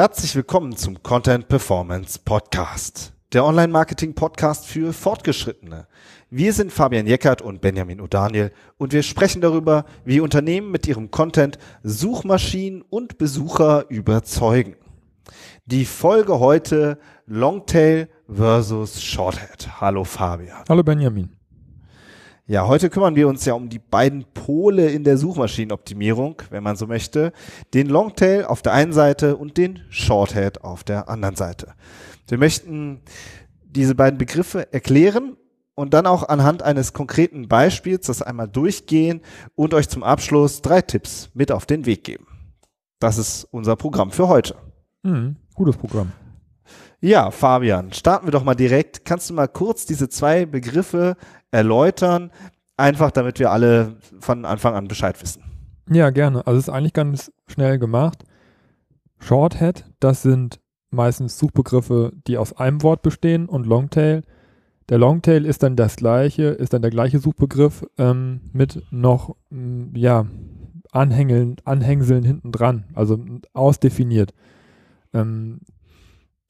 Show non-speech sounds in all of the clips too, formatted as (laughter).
Herzlich willkommen zum Content Performance Podcast, der Online-Marketing-Podcast für Fortgeschrittene. Wir sind Fabian Jeckert und Benjamin O'Daniel und wir sprechen darüber, wie Unternehmen mit ihrem Content Suchmaschinen und Besucher überzeugen. Die Folge heute Longtail versus Shorthead. Hallo Fabian. Hallo Benjamin. Ja, heute kümmern wir uns ja um die beiden Pole in der Suchmaschinenoptimierung, wenn man so möchte. Den Longtail auf der einen Seite und den Shorthead auf der anderen Seite. Wir möchten diese beiden Begriffe erklären und dann auch anhand eines konkreten Beispiels das einmal durchgehen und euch zum Abschluss drei Tipps mit auf den Weg geben. Das ist unser Programm für heute. Mhm, gutes Programm. Ja, Fabian, starten wir doch mal direkt. Kannst du mal kurz diese zwei Begriffe erläutern, einfach damit wir alle von Anfang an Bescheid wissen. Ja, gerne. Also es ist eigentlich ganz schnell gemacht. Shorthead, das sind meistens Suchbegriffe, die aus einem Wort bestehen und Longtail. Der Longtail ist dann das gleiche, ist dann der gleiche Suchbegriff ähm, mit noch ja, Anhängeln, Anhängseln hinten dran, also ausdefiniert. Ähm,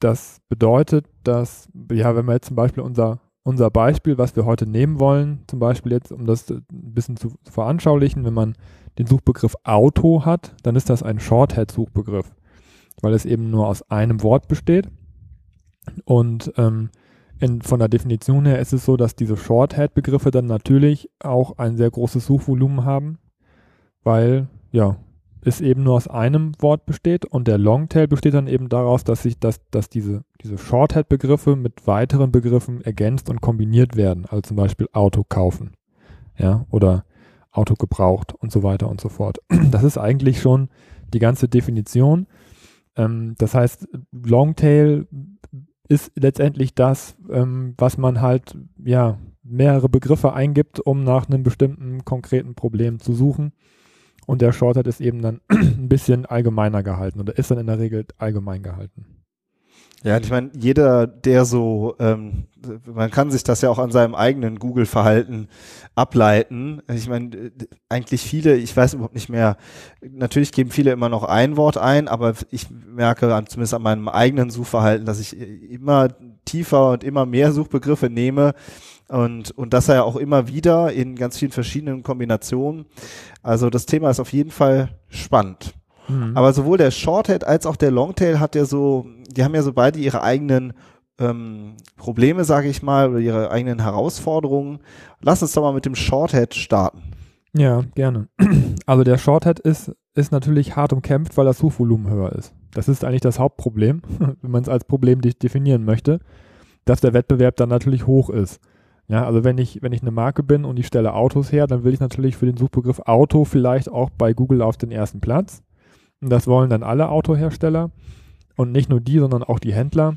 das bedeutet, dass, ja, wenn wir jetzt zum Beispiel unser unser Beispiel, was wir heute nehmen wollen, zum Beispiel jetzt, um das ein bisschen zu veranschaulichen, wenn man den Suchbegriff Auto hat, dann ist das ein Shorthead-Suchbegriff, weil es eben nur aus einem Wort besteht. Und ähm, in, von der Definition her ist es so, dass diese Shorthead-Begriffe dann natürlich auch ein sehr großes Suchvolumen haben, weil ja, es eben nur aus einem Wort besteht und der Longtail besteht dann eben daraus, dass sich dass, dass diese, diese Shorthead-Begriffe mit weiteren Begriffen ergänzt und kombiniert werden, also zum Beispiel Auto kaufen, ja, oder Auto gebraucht und so weiter und so fort. (clears throat) Das ist eigentlich schon die ganze Definition. Ähm, das heißt, Longtail ist letztendlich das, ähm, was man halt, ja, mehrere Begriffe eingibt, um nach einem bestimmten konkreten Problem zu suchen. Und der Shorthead ist eben dann (clears throat) ein bisschen allgemeiner gehalten oder ist dann in der Regel allgemein gehalten. Ja, ich meine, jeder, der so, ähm, man kann sich das ja auch an seinem eigenen Google-Verhalten ableiten. Ich meine, eigentlich viele, ich weiß überhaupt nicht mehr, natürlich geben viele immer noch ein Wort ein, aber ich merke zumindest an meinem eigenen Suchverhalten, dass ich immer tiefer und immer mehr Suchbegriffe nehme und, und das ja auch immer wieder in ganz vielen verschiedenen Kombinationen. Also das Thema ist auf jeden Fall spannend. Mhm. Aber sowohl der Shorthead als auch der Longtail hat ja so, die haben ja so beide ihre eigenen ähm, Probleme, sage ich mal, oder ihre eigenen Herausforderungen. Lass uns doch mal mit dem Shorthead starten. Ja, gerne. (clears throat) Also der Shorthead ist, ist natürlich hart umkämpft, weil das Suchvolumen höher ist. Das ist eigentlich das Hauptproblem, (laughs) wenn man es als Problem definieren möchte, dass der Wettbewerb dann natürlich hoch ist. Ja, also wenn ich, wenn ich eine Marke bin und ich stelle Autos her, dann will ich natürlich für den Suchbegriff Auto vielleicht auch bei Google auf den ersten Platz. Und das wollen dann alle Autohersteller. Und nicht nur die, sondern auch die Händler.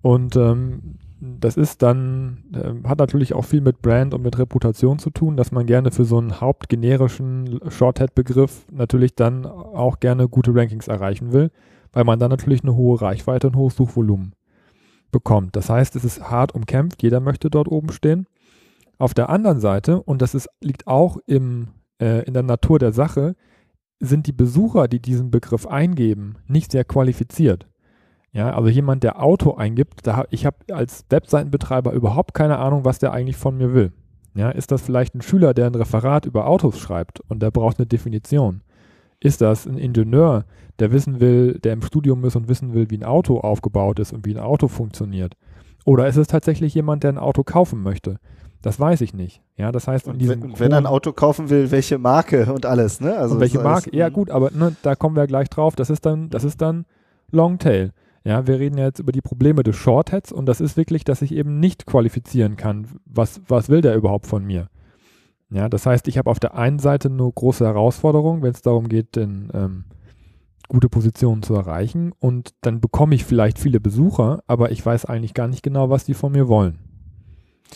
Und ähm, das ist dann, äh, hat natürlich auch viel mit Brand und mit Reputation zu tun, dass man gerne für so einen hauptgenerischen Shorthead-Begriff natürlich dann auch gerne gute Rankings erreichen will, weil man dann natürlich eine hohe Reichweite und hohes Suchvolumen bekommt. Das heißt, es ist hart umkämpft, jeder möchte dort oben stehen. Auf der anderen Seite, und das ist, liegt auch im, äh, in der Natur der Sache, sind die Besucher, die diesen Begriff eingeben, nicht sehr qualifiziert. Ja, also jemand, der Auto eingibt, da, ich habe als Webseitenbetreiber überhaupt keine Ahnung, was der eigentlich von mir will. Ja, ist das vielleicht ein Schüler, der ein Referat über Autos schreibt und der braucht eine Definition? Ist das ein Ingenieur, der wissen will, der im Studium ist und wissen will, wie ein Auto aufgebaut ist und wie ein Auto funktioniert? Oder ist es tatsächlich jemand, der ein Auto kaufen möchte? Das weiß ich nicht. Ja, das heißt, und wenn, wenn er ein Auto kaufen will, welche Marke und alles, ne? Also welche Marke? Ja, gut, aber ne, da kommen wir gleich drauf. Das ist dann, das ist dann Longtail. Ja, wir reden jetzt über die Probleme des Shortheads und das ist wirklich, dass ich eben nicht qualifizieren kann. Was, was will der überhaupt von mir? Ja, das heißt, ich habe auf der einen Seite eine große Herausforderung, wenn es darum geht, denn, ähm, gute Positionen zu erreichen und dann bekomme ich vielleicht viele Besucher, aber ich weiß eigentlich gar nicht genau, was die von mir wollen.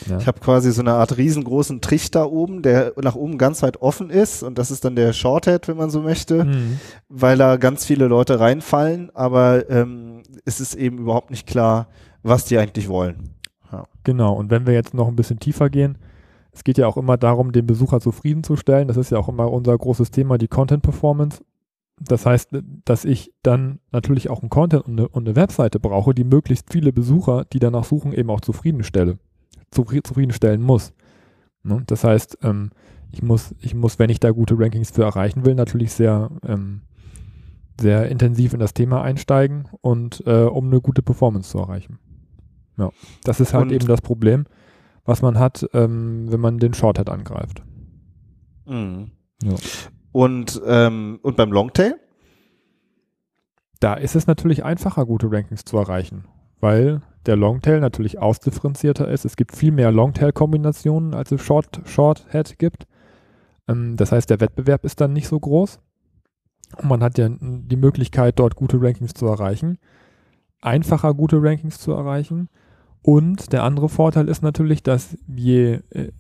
Ja. Ich habe quasi so eine Art riesengroßen Trichter oben, der nach oben ganz weit offen ist und das ist dann der Shorthead, wenn man so möchte, mhm. weil da ganz viele Leute reinfallen, aber ähm, es ist eben überhaupt nicht klar, was die eigentlich wollen. Ja. Genau, und wenn wir jetzt noch ein bisschen tiefer gehen, es geht ja auch immer darum, den Besucher zufriedenzustellen. Das ist ja auch immer unser großes Thema, die Content Performance. Das heißt, dass ich dann natürlich auch einen Content und eine, und eine Webseite brauche, die möglichst viele Besucher, die danach suchen, eben auch zufriedenstelle, zufriedenstellen muss. Ne? Das heißt, ähm, ich muss, ich muss, wenn ich da gute Rankings für erreichen will, natürlich sehr, ähm, sehr intensiv in das Thema einsteigen und äh, um eine gute Performance zu erreichen. Ja, das ist halt und eben das Problem, was man hat, ähm, wenn man den Shorthead angreift. Mhm. Ja. Und, ähm, und beim Longtail? Da ist es natürlich einfacher, gute Rankings zu erreichen, weil der Longtail natürlich ausdifferenzierter ist. Es gibt viel mehr Longtail-Kombinationen, als es Short, Shorthead gibt. Ähm, das heißt, der Wettbewerb ist dann nicht so groß. Und man hat ja die Möglichkeit, dort gute Rankings zu erreichen. Einfacher gute Rankings zu erreichen. Und der andere Vorteil ist natürlich, dass je äh,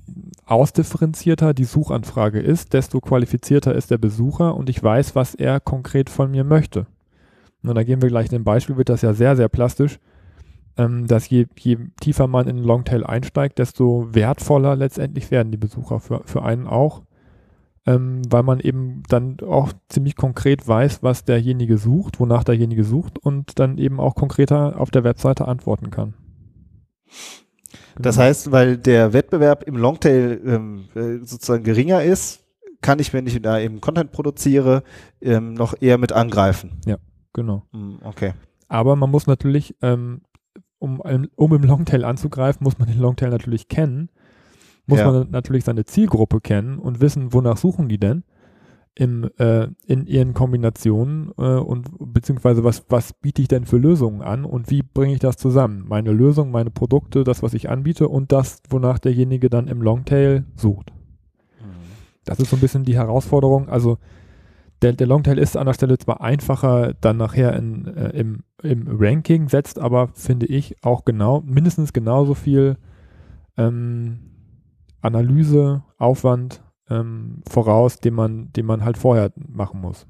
ausdifferenzierter die Suchanfrage ist, desto qualifizierter ist der Besucher und ich weiß, was er konkret von mir möchte. Und da gehen wir gleich in ein Beispiel, wird das ja sehr, sehr plastisch, ähm, dass je, je tiefer man in den Longtail einsteigt, desto wertvoller letztendlich werden die Besucher für, für einen auch ähm, weil man eben dann auch ziemlich konkret weiß, was derjenige sucht, wonach derjenige sucht und dann eben auch konkreter auf der Webseite antworten kann. Das genau. heißt, weil der Wettbewerb im Longtail ähm, äh, sozusagen geringer ist, kann ich, wenn ich da eben Content produziere, ähm, noch eher mit angreifen. Ja, genau. Hm, okay. Aber man muss natürlich, ähm, um, um im Longtail anzugreifen, muss man den Longtail natürlich kennen muss ja. man natürlich seine Zielgruppe kennen und wissen, wonach suchen die denn im, äh, in ihren Kombinationen äh, und beziehungsweise was, was biete ich denn für Lösungen an und wie bringe ich das zusammen? Meine Lösung, meine Produkte, das, was ich anbiete und das, wonach derjenige dann im Longtail sucht. Mhm. Das ist so ein bisschen die Herausforderung. Also der, der Longtail ist an der Stelle zwar einfacher dann nachher in, äh, im, im Ranking, setzt aber, finde ich, auch genau, mindestens genauso viel ähm, Analyse, Aufwand ähm, voraus, den man, den man halt vorher machen muss.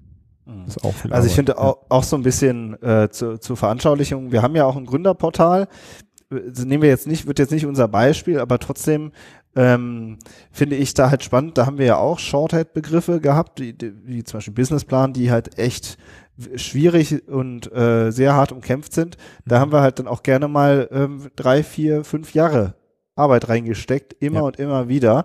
Mhm. also Arbeit, ich finde ja. auch, auch so ein bisschen äh, zu, zur Veranschaulichung, wir haben ja auch ein Gründerportal, das nehmen wir jetzt nicht, wird jetzt nicht unser Beispiel, aber trotzdem ähm, finde ich da halt spannend, da haben wir ja auch Shorthead-Begriffe gehabt, die, die, wie zum Beispiel Businessplan, die halt echt schwierig und äh, sehr hart umkämpft sind. Da mhm. haben wir halt dann auch gerne mal ähm, drei, vier, fünf Jahre Arbeit reingesteckt, immer ja. und immer wieder,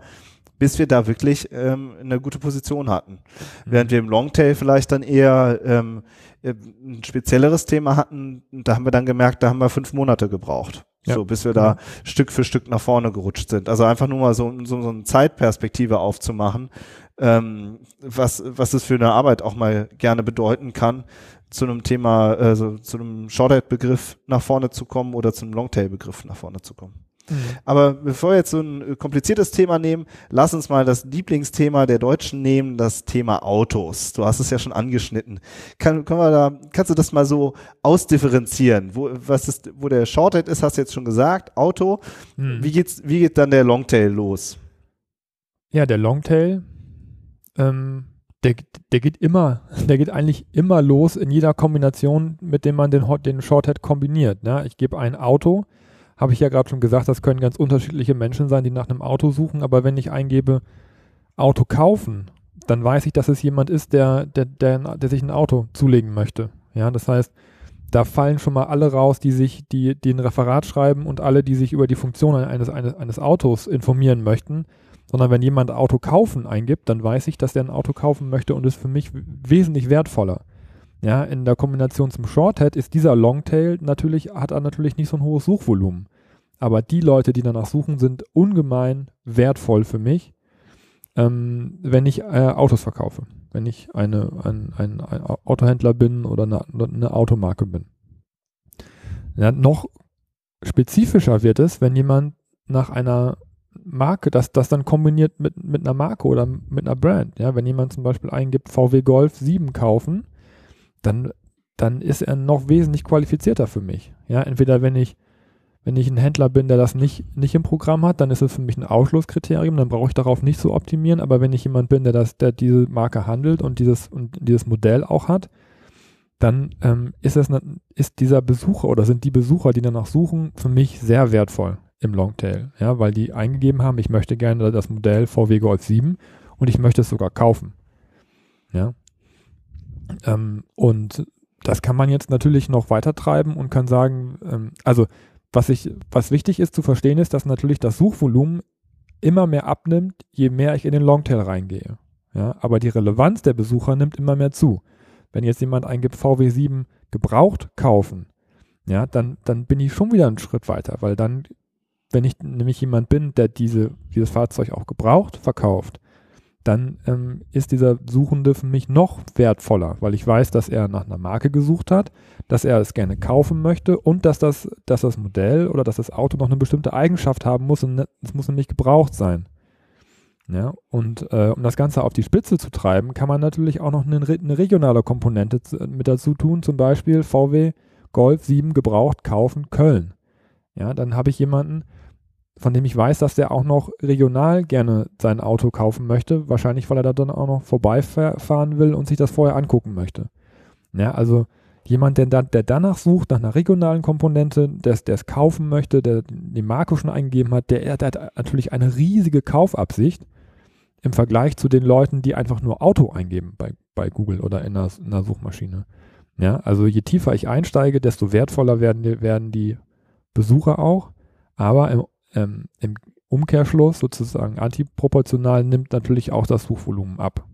bis wir da wirklich ähm, eine gute Position hatten. Mhm. Während wir im Longtail vielleicht dann eher ähm, äh, ein spezielleres Thema hatten, da haben wir dann gemerkt, da haben wir fünf Monate gebraucht. Ja. So, bis wir da mhm. Stück für Stück nach vorne gerutscht sind. Also einfach nur mal so, so, so eine Zeitperspektive aufzumachen, ähm, was, was es für eine Arbeit auch mal gerne bedeuten kann, zu einem Thema, also zu einem Shorthead-Begriff nach vorne zu kommen oder zu einem Longtail-Begriff nach vorne zu kommen. Mhm. Aber bevor wir jetzt so ein äh, kompliziertes Thema nehmen, lass uns mal das Lieblingsthema der Deutschen nehmen, das Thema Autos. Du hast es ja schon angeschnitten. Kann, können wir da, kannst du das mal so ausdifferenzieren? Wo, was ist, wo der Shorthead ist, hast du jetzt schon gesagt, Auto. Mhm. Wie geht's, wie geht dann der Longtail los? Ja, der Longtail, ähm, der, der geht immer, (laughs) der geht eigentlich immer los in jeder Kombination, mit dem man den, den Shorthead kombiniert. Ne? Ich gebe ein Auto, habe ich ja gerade schon gesagt, das können ganz unterschiedliche Menschen sein, die nach einem Auto suchen, aber wenn ich eingebe Auto kaufen, dann weiß ich, dass es jemand ist, der, der, der, der sich ein Auto zulegen möchte. Ja, das heißt, da fallen schon mal alle raus, die sich, die, die ein Referat schreiben und alle, die sich über die Funktionen eines, eines, eines Autos informieren möchten. Sondern wenn jemand Auto kaufen eingibt, dann weiß ich, dass der ein Auto kaufen möchte und ist für mich wesentlich wertvoller. Ja, in der Kombination zum Shorthead ist dieser Longtail natürlich, hat er natürlich nicht so ein hohes Suchvolumen. Aber die Leute, die danach suchen, sind ungemein wertvoll für mich, ähm, wenn ich äh, Autos verkaufe. Wenn ich eine, ein, ein, ein Autohändler bin oder eine, eine Automarke bin. Ja, noch spezifischer wird es, wenn jemand nach einer Marke, das, das dann kombiniert mit, mit einer Marke oder mit einer Brand. Ja, wenn jemand zum Beispiel eingibt, VW Golf 7 kaufen, dann, dann ist er noch wesentlich qualifizierter für mich. Ja, entweder wenn ich, wenn ich ein Händler bin, der das nicht, nicht im Programm hat, dann ist es für mich ein Ausschlusskriterium, dann brauche ich darauf nicht so optimieren, aber wenn ich jemand bin, der das, der diese Marke handelt und dieses, und dieses Modell auch hat, dann ähm, ist es ist dieser Besucher oder sind die Besucher, die danach suchen, für mich sehr wertvoll im Longtail, ja, weil die eingegeben haben, ich möchte gerne das Modell VW Golf 7 und ich möchte es sogar kaufen. Ja, Ähm, und das kann man jetzt natürlich noch weiter treiben und kann sagen, ähm, also was ich, was wichtig ist zu verstehen ist, dass natürlich das Suchvolumen immer mehr abnimmt, je mehr ich in den Longtail reingehe. Ja, aber die Relevanz der Besucher nimmt immer mehr zu. Wenn jetzt jemand eingibt VW7 gebraucht kaufen, ja, dann, dann bin ich schon wieder einen Schritt weiter, weil dann, wenn ich nämlich jemand bin, der diese, dieses Fahrzeug auch gebraucht verkauft, dann ähm, ist dieser Suchende für mich noch wertvoller, weil ich weiß, dass er nach einer Marke gesucht hat, dass er es gerne kaufen möchte und dass das, dass das Modell oder dass das Auto noch eine bestimmte Eigenschaft haben muss und ne, es muss nämlich gebraucht sein. Ja, und äh, um das Ganze auf die Spitze zu treiben, kann man natürlich auch noch eine, eine regionale Komponente mit dazu tun, zum Beispiel VW Golf 7 gebraucht kaufen Köln. Ja, dann habe ich jemanden, von dem ich weiß, dass der auch noch regional gerne sein Auto kaufen möchte, wahrscheinlich weil er da dann auch noch vorbeifahren will und sich das vorher angucken möchte. Ja, also jemand, der, der danach sucht, nach einer regionalen Komponente, der es kaufen möchte, der die Marke schon eingegeben hat, der, der hat natürlich eine riesige Kaufabsicht im Vergleich zu den Leuten, die einfach nur Auto eingeben bei, bei Google oder in einer, in einer Suchmaschine. Ja, also je tiefer ich einsteige, desto wertvoller werden werden die Besucher auch. Aber im, ähm, im Umkehrschluss sozusagen antiproportional nimmt natürlich auch das Suchvolumen ab.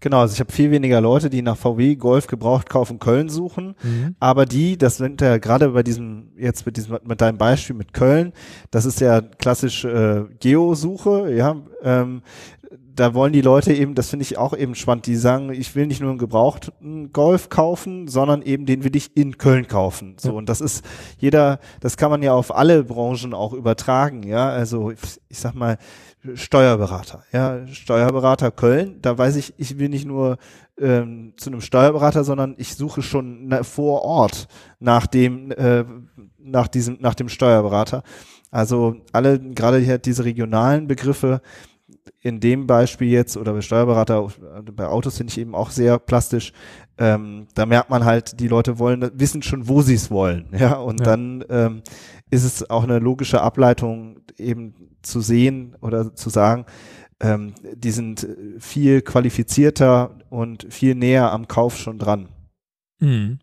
Genau, also ich habe viel weniger Leute, die nach VW Golf gebraucht kaufen Köln suchen, mhm. aber die, das sind ja gerade bei diesem jetzt mit diesem mit deinem Beispiel mit Köln, das ist ja klassisch äh, Geo-Suche, ja, ähm, da wollen die Leute eben, das finde ich auch eben spannend, die sagen, ich will nicht nur einen gebrauchten Golf kaufen, sondern eben den will ich in Köln kaufen. So, ja. und das ist jeder, das kann man ja auf alle Branchen auch übertragen, ja. Also ich sag mal, Steuerberater, ja, Steuerberater Köln, da weiß ich, ich will nicht nur ähm, zu einem Steuerberater, sondern ich suche schon na, vor Ort nach dem, äh, nach diesem, nach dem Steuerberater. Also alle, gerade hier diese regionalen Begriffe, in dem Beispiel jetzt oder bei Steuerberater, bei Autos finde ich eben auch sehr plastisch. Ähm, da merkt man halt, die Leute wollen, wissen schon, wo sie es wollen. Ja, und ja. dann ähm, ist es auch eine logische Ableitung eben zu sehen oder zu sagen, ähm, die sind viel qualifizierter und viel näher am Kauf schon dran. Mhm.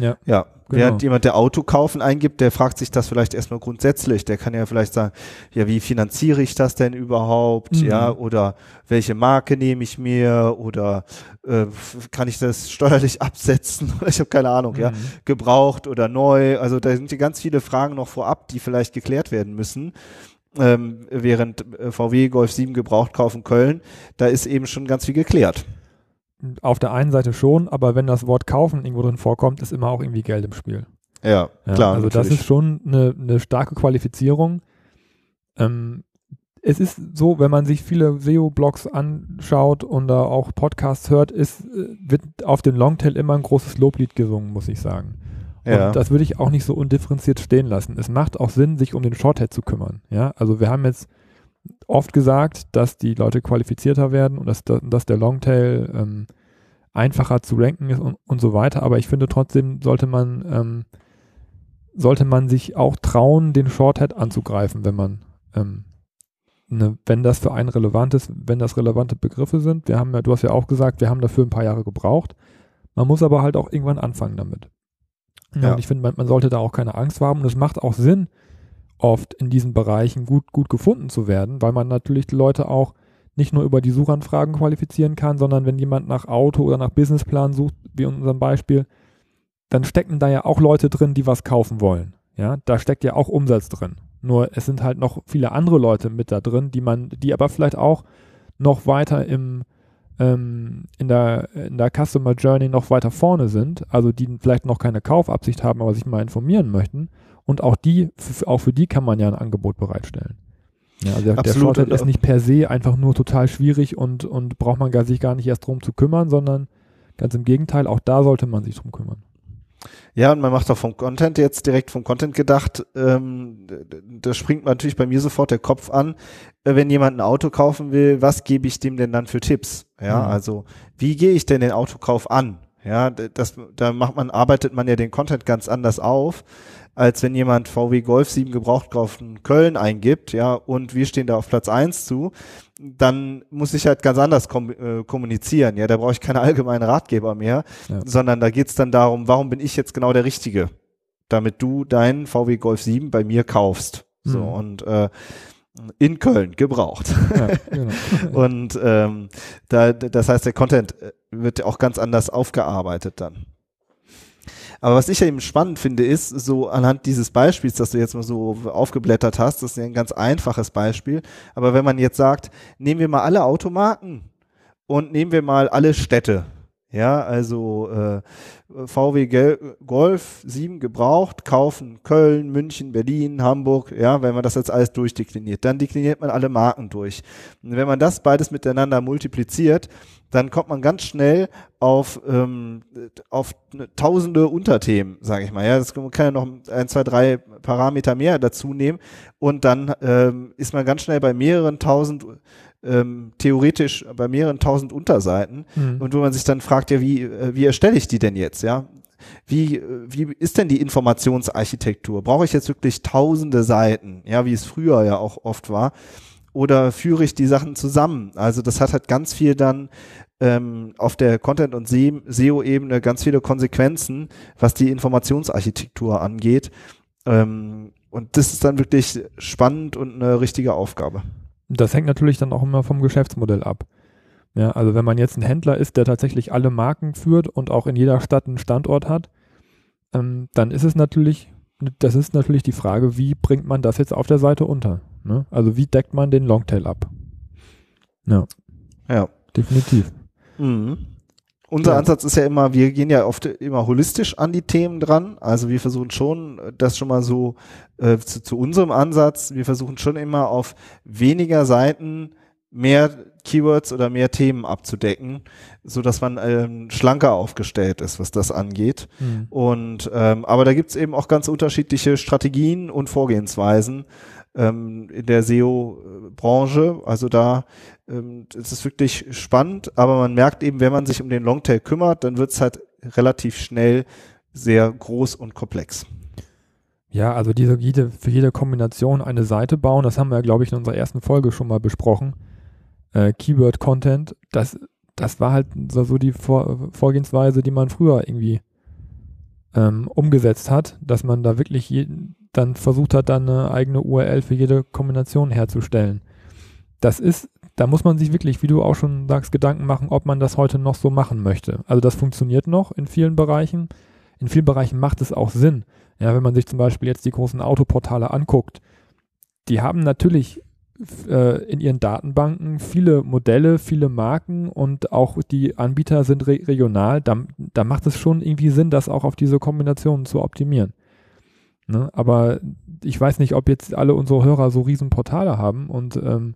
Ja. Ja. Genau. Während jemand, der Auto kaufen eingibt, der fragt sich das vielleicht erstmal grundsätzlich. Der kann ja vielleicht sagen, ja, wie finanziere ich das denn überhaupt? Mhm. Ja, oder welche Marke nehme ich mir? Oder äh, kann ich das steuerlich (laughs) absetzen? (laughs) ich habe keine Ahnung, mhm. ja. Gebraucht oder neu. Also da sind ja ganz viele Fragen noch vorab, die vielleicht geklärt werden müssen. Ähm, während äh, VW Golf 7 gebraucht kaufen Köln, da ist eben schon ganz viel geklärt auf der einen Seite schon, aber wenn das Wort kaufen irgendwo drin vorkommt, ist immer auch irgendwie Geld im Spiel. Ja, ja klar. Also natürlich. das ist schon eine, eine starke Qualifizierung. Ähm, es ist so, wenn man sich viele SEO-Blogs anschaut und da auch Podcasts hört, ist, äh, wird auf den Longtail immer ein großes Loblied gesungen, muss ich sagen. Ja. Und das würde ich auch nicht so undifferenziert stehen lassen. Es macht auch Sinn, sich um den Shorthead zu kümmern. Ja, also wir haben jetzt oft gesagt, dass die Leute qualifizierter werden und dass, dass der Longtail ähm, einfacher zu ranken ist und, und, so weiter. Aber ich finde trotzdem sollte man ähm, sollte man sich auch trauen, den Shorthead anzugreifen, wenn man ähm, ne, wenn das für einen relevant ist, wenn das relevante Begriffe sind. Wir haben ja, du hast ja auch gesagt, wir haben dafür ein paar Jahre gebraucht. Man muss aber halt auch irgendwann anfangen damit. Ja. Und ich finde, man, man, sollte da auch keine Angst haben. Und es macht auch Sinn, oft in diesen Bereichen gut, gut gefunden zu werden, weil man natürlich die Leute auch nicht nur über die Suchanfragen qualifizieren kann, sondern wenn jemand nach Auto oder nach Businessplan sucht, wie in unserem Beispiel, dann stecken da ja auch Leute drin, die was kaufen wollen. Ja, da steckt ja auch Umsatz drin. Nur es sind halt noch viele andere Leute mit da drin, die man, die aber vielleicht auch noch weiter im, ähm, in der, in der Customer Journey noch weiter vorne sind, also die vielleicht noch keine Kaufabsicht haben, aber sich mal informieren möchten und auch die, auch für die kann man ja ein Angebot bereitstellen. Ja, also der, der Shorthead ist nicht per se einfach nur total schwierig und, und braucht man gar, sich gar nicht erst drum zu kümmern, sondern ganz im Gegenteil, auch da sollte man sich drum kümmern. Ja, und man macht auch vom Content jetzt direkt vom Content gedacht. Ähm, da springt natürlich bei mir sofort der Kopf an, äh, wenn jemand ein Auto kaufen will, was gebe ich dem denn dann für Tipps? Ja, mhm. also wie gehe ich denn den Autokauf an? Ja, das, da macht man, arbeitet man ja den Content ganz anders auf, als wenn jemand VW Golf 7 Gebrauchtkauf in Köln eingibt, ja, und wir stehen da auf Platz eins zu, dann muss ich halt ganz anders kom äh, kommunizieren, ja, da brauche ich keine allgemeinen Ratgeber mehr, ja. sondern da geht's dann darum, warum bin ich jetzt genau der Richtige, damit du deinen VW Golf 7 bei mir kaufst. So, mhm. und äh, in Köln gebraucht. Ja, genau. (laughs) und ähm, da, das heißt, der Content äh, wird auch ganz anders aufgearbeitet dann. Aber was ich ja eben spannend finde, ist, so anhand dieses Beispiels, das du jetzt mal so aufgeblättert hast, das ist ja ein ganz einfaches Beispiel. Aber wenn man jetzt sagt, nehmen wir mal alle Automarken und nehmen wir mal alle Städte, ja, also äh, VW Gel Golf 7 gebraucht, kaufen Köln, München, Berlin, Hamburg, ja, wenn man das jetzt alles durchdekliniert, dann dekliniert man alle Marken durch. Und wenn man das beides miteinander multipliziert, dann kommt man ganz schnell auf, ähm, auf tausende Unterthemen, sage ich mal. Ja, das kann ja noch ein, zwei, drei Parameter mehr dazu nehmen und dann ähm, ist man ganz schnell bei mehreren tausend ähm, theoretisch bei mehreren tausend Unterseiten mhm. und wo man sich dann fragt, ja, wie, äh, wie erstelle ich die denn jetzt, ja? Wie, äh, wie ist denn die Informationsarchitektur? Brauche ich jetzt wirklich tausende Seiten, ja, wie es früher ja auch oft war? Oder führe ich die Sachen zusammen? Also das hat halt ganz viel dann ähm, auf der Content- und SEO-Ebene ganz viele Konsequenzen, was die Informationsarchitektur angeht. Ähm, und das ist dann wirklich spannend und eine richtige Aufgabe. Das hängt natürlich dann auch immer vom Geschäftsmodell ab. Ja, also wenn man jetzt ein Händler ist, der tatsächlich alle Marken führt und auch in jeder Stadt einen Standort hat, ähm, dann ist es natürlich, das ist natürlich die Frage, wie bringt man das jetzt auf der Seite unter? Ne? Also wie deckt man den Longtail ab? Ja. Ja. Definitiv. Mhm. Unser ja. Ansatz ist ja immer, wir gehen ja oft immer holistisch an die Themen dran. Also wir versuchen schon, das schon mal so äh, zu, zu unserem Ansatz, wir versuchen schon immer auf weniger Seiten mehr Keywords oder mehr Themen abzudecken, so dass man ähm, schlanker aufgestellt ist, was das angeht. Mhm. Und ähm, aber da gibt's eben auch ganz unterschiedliche Strategien und Vorgehensweisen ähm, in der SEO-Branche. Also da ähm, es ist wirklich spannend, aber man merkt eben, wenn man sich um den Longtail kümmert, dann wird es halt relativ schnell sehr groß und komplex. Ja, also diese, jede, für jede Kombination eine Seite bauen, das haben wir, glaube ich, in unserer ersten Folge schon mal besprochen. Äh, Keyword Content, das, das war halt so, so die Vor Vorgehensweise, die man früher irgendwie ähm, umgesetzt hat, dass man da wirklich jeden, dann versucht hat, dann eine eigene URL für jede Kombination herzustellen. Das ist da muss man sich wirklich, wie du auch schon sagst, Gedanken machen, ob man das heute noch so machen möchte. Also das funktioniert noch in vielen Bereichen. In vielen Bereichen macht es auch Sinn. Ja, wenn man sich zum Beispiel jetzt die großen Autoportale anguckt, die haben natürlich äh, in ihren Datenbanken viele Modelle, viele Marken und auch die Anbieter sind re regional. Da, da macht es schon irgendwie Sinn, das auch auf diese Kombinationen zu optimieren. Ne? Aber ich weiß nicht, ob jetzt alle unsere Hörer so riesen Portale haben und ähm,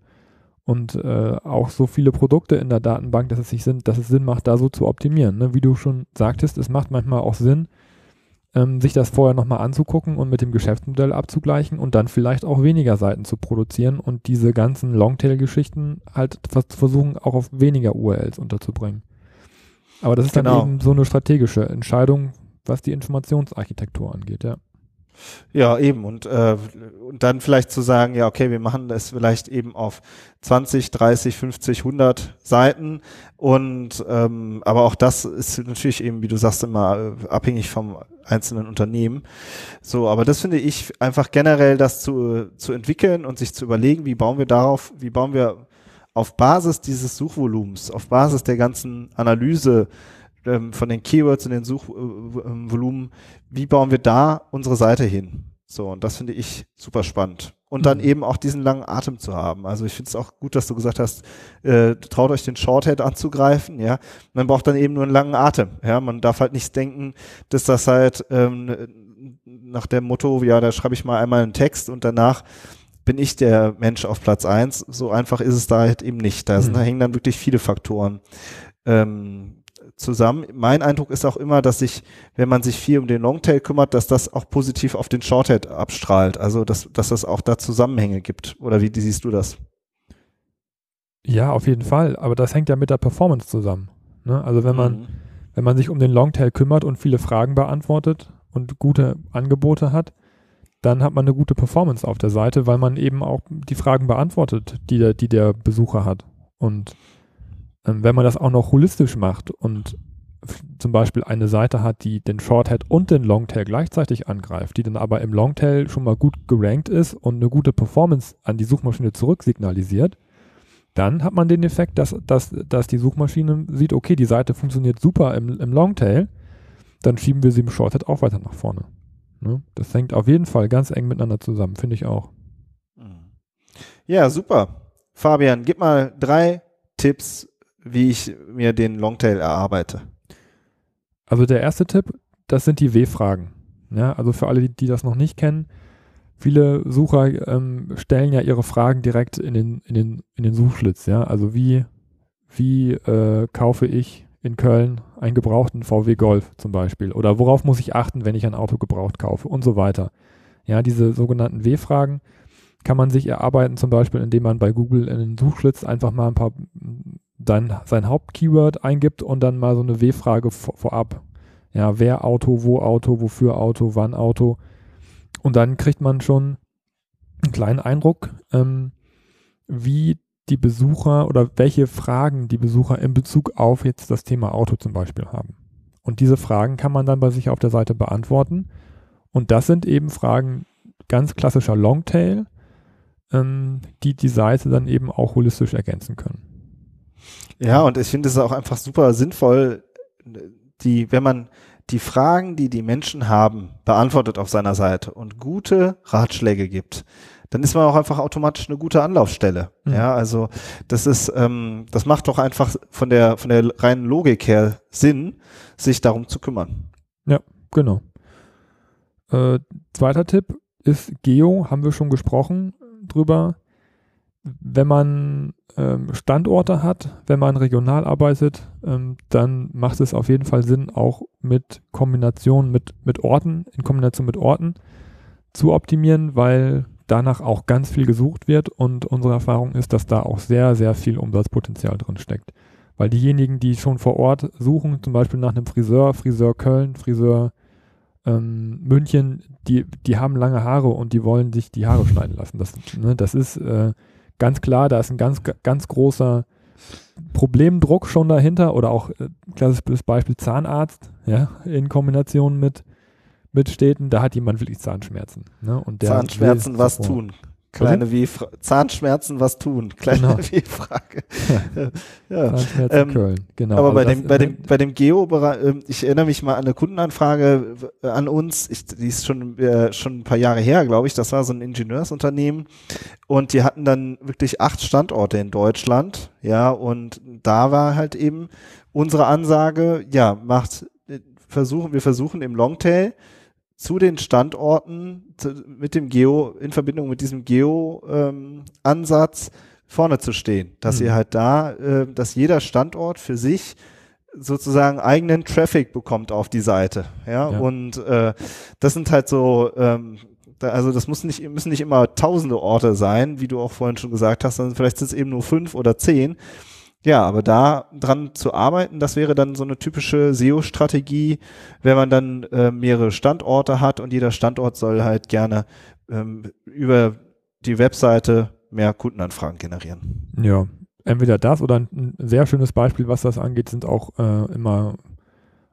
und äh, auch so viele Produkte in der Datenbank, dass es sich Sinn, dass es Sinn macht, da so zu optimieren. Ne? Wie du schon sagtest, es macht manchmal auch Sinn, ähm, sich das vorher nochmal anzugucken und mit dem Geschäftsmodell abzugleichen und dann vielleicht auch weniger Seiten zu produzieren und diese ganzen Longtail-Geschichten halt versuchen, auch auf weniger URLs unterzubringen. Aber das ist genau. dann eben so eine strategische Entscheidung, was die Informationsarchitektur angeht, ja. Ja, eben. Und, äh, und dann vielleicht zu sagen, ja, okay, wir machen das vielleicht eben auf 20, 30, 50, 100 Seiten. Und ähm, aber auch das ist natürlich eben, wie du sagst, immer äh, abhängig vom einzelnen Unternehmen. So, aber das finde ich einfach generell, das zu, zu entwickeln und sich zu überlegen, wie bauen wir darauf, wie bauen wir auf Basis dieses Suchvolumens, auf Basis der ganzen Analyse ähm, von den Keywords und den Suchvolumen, wie bauen wir da unsere Seite hin? So, und das finde ich super spannend. Und dann mhm. eben auch diesen langen Atem zu haben. Also ich finde es auch gut, dass du gesagt hast, äh, traut euch den Shorthead anzugreifen, ja. Man braucht dann eben nur einen langen Atem. Ja, man darf halt nicht denken, dass das halt ähm, nach dem Motto, ja, da schreibe ich mal einmal einen Text und danach bin ich der Mensch auf Platz eins. So einfach ist es da halt eben nicht. Da, sind, mhm. da hängen dann wirklich viele Faktoren ähm, zusammen. Mein Eindruck ist auch immer, dass sich, wenn man sich viel um den Longtail kümmert, dass das auch positiv auf den Shorthead abstrahlt. Also, dass, dass das auch da Zusammenhänge gibt. Oder wie, wie siehst du das? Ja, auf jeden Fall. Aber das hängt ja mit der Performance zusammen. Ne? Also wenn man, mhm. wenn man sich um den Longtail kümmert und viele Fragen beantwortet und gute Angebote hat, dann hat man eine gute Performance auf der Seite, weil man eben auch die Fragen beantwortet, die der, die der Besucher hat. Und wenn man das auch noch holistisch macht und zum Beispiel eine Seite hat, die den Shorthead und den Longtail gleichzeitig angreift, die dann aber im Longtail schon mal gut gerankt ist und eine gute Performance an die Suchmaschine zurücksignalisiert, dann hat man den Effekt, dass, dass, dass die Suchmaschine sieht, okay, die Seite funktioniert super im, im Longtail, dann schieben wir sie im Shorthead auch weiter nach vorne. Ne? Das hängt auf jeden Fall ganz eng miteinander zusammen, finde ich auch. Ja, super. Fabian, gib mal drei Tipps, wie ich mir den Longtail erarbeite. Also der erste Tipp, das sind die W-Fragen. Ja, also für alle, die, die das noch nicht kennen, viele Sucher ähm, stellen ja ihre Fragen direkt in den, in den, in den Suchschlitz. Ja, also wie, wie äh, kaufe ich in Köln einen gebrauchten VW Golf zum Beispiel? Oder worauf muss ich achten, wenn ich ein Auto gebraucht kaufe und so weiter. Ja, diese sogenannten W-Fragen kann man sich erarbeiten, zum Beispiel, indem man bei Google in den Suchschlitz einfach mal ein paar sein, sein Hauptkeyword eingibt und dann mal so eine W-Frage vor, vorab. Ja, wer Auto, wo Auto, wofür Auto, wann Auto. Und dann kriegt man schon einen kleinen Eindruck, ähm, wie die Besucher oder welche Fragen die Besucher in Bezug auf jetzt das Thema Auto zum Beispiel haben. Und diese Fragen kann man dann bei sich auf der Seite beantworten. Und das sind eben Fragen ganz klassischer Longtail, ähm, die die Seite dann eben auch holistisch ergänzen können. Ja, und ich finde es auch einfach super sinnvoll, die, wenn man die Fragen, die die Menschen haben, beantwortet auf seiner Seite und gute Ratschläge gibt, dann ist man auch einfach automatisch eine gute Anlaufstelle. Mhm. Ja, also das ist, ähm, das macht doch einfach von der von der reinen Logik her Sinn, sich darum zu kümmern. Ja, genau. Äh, zweiter Tipp ist Geo, haben wir schon gesprochen drüber. Wenn man ähm, Standorte hat, wenn man regional arbeitet, ähm, dann macht es auf jeden Fall Sinn, auch mit Kombination mit, mit Orten, in Kombination mit Orten zu optimieren, weil danach auch ganz viel gesucht wird und unsere Erfahrung ist, dass da auch sehr, sehr viel Umsatzpotenzial drin steckt. Weil diejenigen, die schon vor Ort suchen, zum Beispiel nach einem Friseur, Friseur Köln, Friseur ähm, München, die, die haben lange Haare und die wollen sich die Haare schneiden lassen. Das, ne, das ist äh, ganz klar, da ist ein ganz, ganz großer Problemdruck schon dahinter oder auch äh, klassisches Beispiel Zahnarzt, ja, in Kombination mit, mit Städten, da hat jemand wirklich Zahnschmerzen. Ne? Und der Zahnschmerzen was tun. Kleine wie Zahnschmerzen was tun. Kleine genau. (laughs) W-Frage. (laughs) ja. Zahnschmerzen ähm, Köln, genau. Aber also bei, dem, bei dem, bei dem Geo, äh, ich erinnere mich mal an eine Kundenanfrage an uns, ich, die ist schon, äh, schon ein paar Jahre her, glaube ich. Das war so ein Ingenieursunternehmen. Und die hatten dann wirklich acht Standorte in Deutschland. Ja, und da war halt eben unsere Ansage, ja, macht, äh, versuchen, wir versuchen im Longtail zu den Standorten zu, mit dem Geo, in Verbindung mit diesem Geo-Ansatz ähm, vorne zu stehen. Dass mhm. ihr halt da, äh, dass jeder Standort für sich sozusagen eigenen Traffic bekommt auf die Seite. Ja, ja. und äh, das sind halt so, ähm, da, also das muss nicht, müssen nicht immer tausende Orte sein, wie du auch vorhin schon gesagt hast, sondern vielleicht sind es eben nur fünf oder zehn. Ja, aber da dran zu arbeiten, das wäre dann so eine typische SEO-Strategie, wenn man dann äh, mehrere Standorte hat und jeder Standort soll halt gerne ähm, über die Webseite mehr Kundenanfragen generieren. Ja, entweder das oder ein, sehr schönes Beispiel, was das angeht, sind auch äh, immer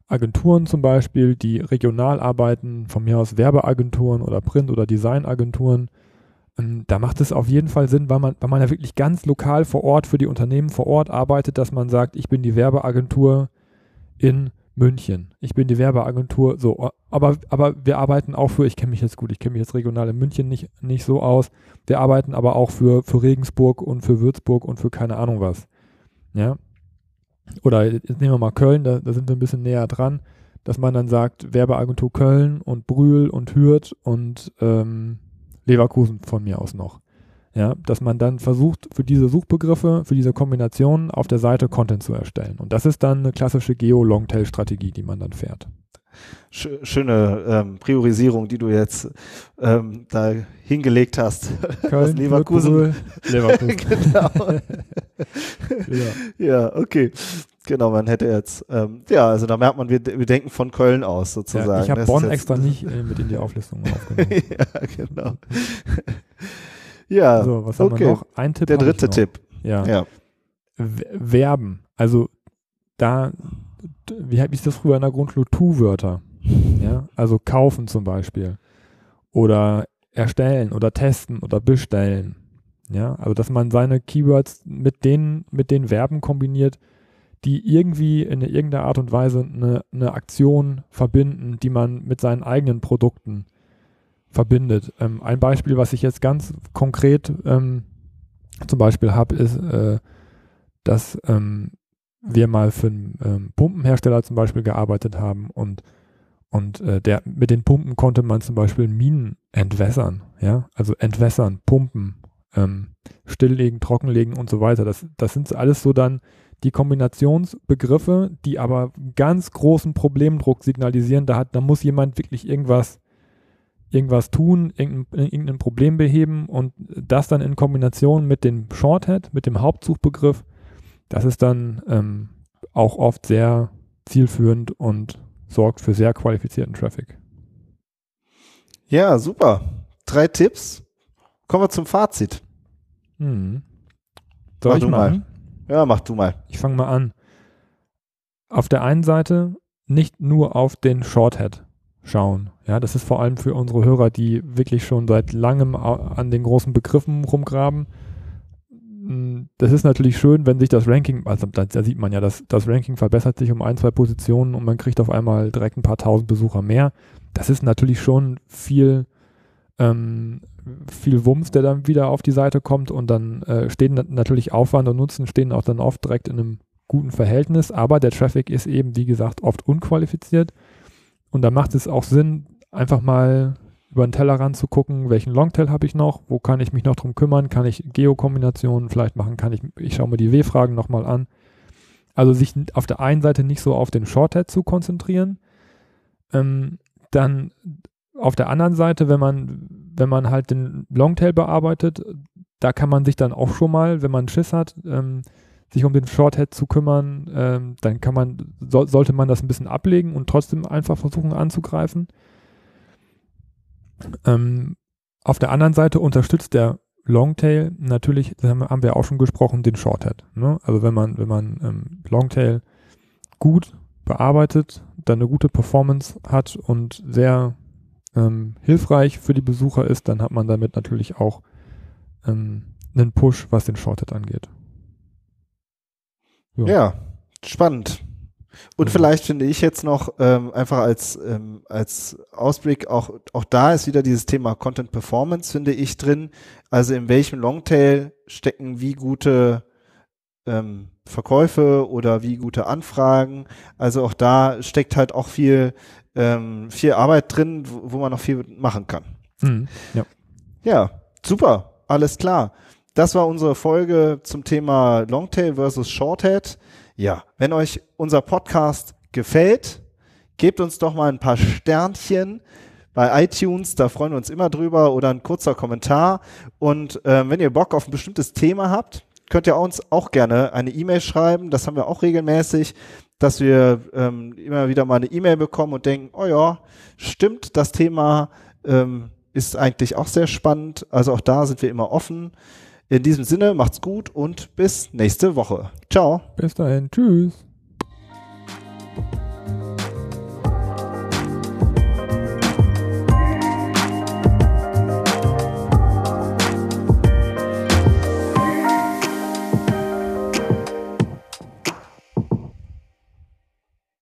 Agenturen zum Beispiel, die regional arbeiten, von mir aus Werbeagenturen oder Print- oder Designagenturen ähm, da macht es auf jeden Fall Sinn, weil man, weil man ja wirklich ganz lokal vor Ort für die Unternehmen vor Ort arbeitet, dass man sagt, ich bin die Werbeagentur in München. Ich bin die Werbeagentur, so, aber, aber wir arbeiten auch für, ich kenne mich jetzt gut, ich kenne mich jetzt regional in München nicht, nicht so aus. Wir arbeiten aber auch für, für Regensburg und für Würzburg und für keine Ahnung was. Ja. Oder jetzt nehmen wir mal Köln, da, da sind wir ein bisschen näher dran, dass man dann sagt, Werbeagentur Köln und Brühl und Hürth und ähm, Leverkusen von mir aus noch. Ja, dass man dann versucht, für diese Suchbegriffe, für diese Kombinationen auf der Seite Content zu erstellen. Und das ist dann eine klassische Geo-Longtail-Strategie, die man dann fährt. Schöne ähm, Priorisierung, die du jetzt ähm, da hingelegt hast. (laughs) Köln, Leverkusen. Leverkusen. (laughs) genau. (laughs) ja. ja, okay. Genau, man hätte jetzt, ähm, ja, also da merkt man, wir, wir denken von Köln aus sozusagen. Ja, ich habe Bonn extra nicht äh, mit in die Auflistung (laughs) aufgenommen. ja, genau. (laughs) ja, so, was haben okay. wir noch? Ein Tipp Der dritte Tipp. Ja. ja. Verben. Also da, wie ich das früher in der Grundschule? Tu-Wörter. (laughs) Ja, also kaufen zum Beispiel. Oder erstellen oder testen oder bestellen. Ja, also dass man seine Keywords mit den, mit den Verben kombiniert, die irgendwie in irgendeiner Art und Weise eine, eine Aktion verbinden, die man mit seinen eigenen Produkten verbindet. Ähm, ein Beispiel, was ich jetzt ganz konkret ähm, zum Beispiel habe, ist, äh, dass ähm, wir mal für einen ähm, Pumpenhersteller zum Beispiel gearbeitet haben und und äh, der, mit den Pumpen konnte man zum Beispiel Minen entwässern, ja, also entwässern, pumpen, ähm, stilllegen, trockenlegen und so weiter. Das, das sind alles so dann die Kombinationsbegriffe, die aber ganz großen Problemdruck signalisieren. Da, hat, da muss jemand wirklich irgendwas, irgendwas tun, irgendein, irgendein Problem beheben und das dann in Kombination mit dem Shorthead, mit dem Hauptsuchbegriff, das ist dann ähm, auch oft sehr zielführend und sorgt für sehr qualifizierten Traffic. Ja, super. Drei Tipps. Kommen wir zum Fazit. Hm. Soll mach ich mal? Ja, mach du mal. Ich fange mal an. Auf der einen Seite nicht nur auf den Shorthead schauen. Ja, das ist vor allem für unsere Hörer, die wirklich schon seit langem an den großen Begriffen rumgraben. Hm, das ist natürlich schön, wenn sich das Ranking, also da, sieht man ja, dass das Ranking verbessert sich um ein, zwei Positionen und man kriegt auf einmal direkt ein paar tausend Besucher mehr. Das ist natürlich schon viel ähm, viel Wumms, der dann wieder auf die Seite kommt und dann äh, stehen natürlich Aufwand und Nutzen stehen auch dann oft direkt in einem guten Verhältnis, aber der Traffic ist eben, wie gesagt, oft unqualifiziert und da macht es auch Sinn, einfach mal über den Tellerrand zu gucken, welchen Longtail habe ich noch, wo kann ich mich noch drum kümmern, kann ich Geo-Kombinationen vielleicht machen, kann ich, ich schaue mir die W-Fragen nochmal an. Also sich auf der einen Seite nicht so auf den Shorthead zu konzentrieren, ähm, dann auf der anderen Seite, wenn man, wenn man halt den Longtail bearbeitet, da kann man sich dann auch schon mal, wenn man Schiss hat, ähm, sich um den Shorthead zu kümmern, ähm, dann kann man, so, sollte man das ein bisschen ablegen und trotzdem einfach versuchen anzugreifen. Ähm, auf der anderen Seite unterstützt der Longtail natürlich, haben wir auch schon gesprochen, den Shorthead. Ne? Also wenn man, wenn man ähm, Longtail gut bearbeitet, dann eine gute Performance hat und sehr ähm, hilfreich für die Besucher ist, dann hat man damit natürlich auch ähm, einen Push, was den Shorted angeht. Ja, ja spannend. Und ja. vielleicht finde ich jetzt noch ähm, einfach als, ähm, als Ausblick, auch, auch da ist wieder dieses Thema Content Performance, finde ich, drin. Also in welchem Longtail stecken wie gute ähm, Verkäufe oder wie gute Anfragen. Also auch da steckt halt auch viel ähm, viel Arbeit drin, wo, wo, man noch viel machen kann. Mhm, ja. ja, super, alles klar. Das war unsere Folge zum Thema Longtail versus Shorthead. Ja, wenn euch unser Podcast gefällt, gebt uns doch mal ein paar Sternchen bei iTunes, da freuen wir uns immer drüber oder ein kurzer Kommentar. Und äh, wenn ihr Bock auf ein bestimmtes Thema habt, könnt ihr uns auch gerne eine E-Mail schreiben. Das haben wir auch regelmäßig dass wir ähm, immer wieder mal eine E-Mail bekommen und denken, oh ja, stimmt, das Thema ähm, ist eigentlich auch sehr spannend. Also auch da sind wir immer offen. In diesem Sinne, macht's gut und bis nächste Woche. Ciao. Bis dahin. Tschüss.